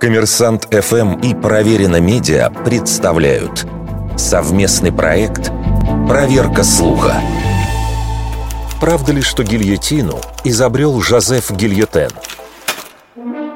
Коммерсант ФМ и Проверено Медиа представляют совместный проект «Проверка слуха». Правда ли, что гильотину изобрел Жозеф Гильотен?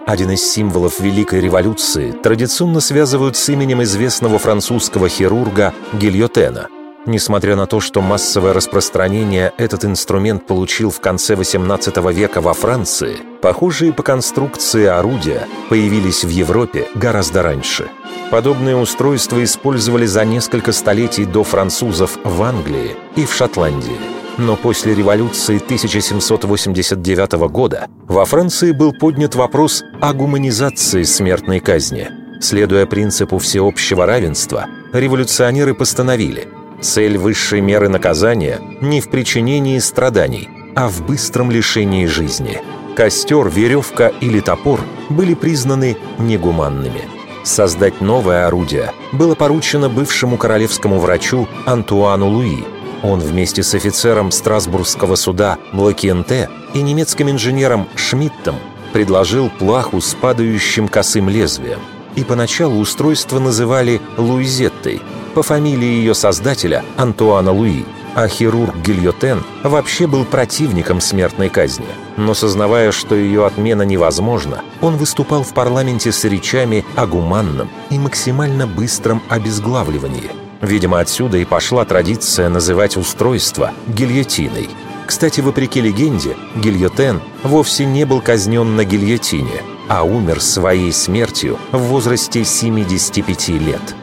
Один из символов Великой революции традиционно связывают с именем известного французского хирурга Гильотена – Несмотря на то, что массовое распространение этот инструмент получил в конце XVIII века во Франции, похожие по конструкции орудия появились в Европе гораздо раньше. Подобные устройства использовали за несколько столетий до французов в Англии и в Шотландии. Но после революции 1789 года во Франции был поднят вопрос о гуманизации смертной казни. Следуя принципу всеобщего равенства, революционеры постановили – Цель высшей меры наказания не в причинении страданий, а в быстром лишении жизни. Костер, веревка или топор были признаны негуманными. Создать новое орудие было поручено бывшему королевскому врачу Антуану Луи. Он вместе с офицером Страсбургского суда Блокенте и немецким инженером Шмидтом предложил плаху с падающим косым лезвием. И поначалу устройство называли «Луизеттой», по фамилии ее создателя Антуана Луи, а хирург Гильотен вообще был противником смертной казни. Но сознавая, что ее отмена невозможна, он выступал в парламенте с речами о гуманном и максимально быстром обезглавливании. Видимо, отсюда и пошла традиция называть устройство гильотиной. Кстати, вопреки легенде, гильотен вовсе не был казнен на гильотине, а умер своей смертью в возрасте 75 лет.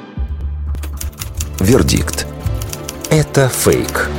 Вердикт. Это фейк.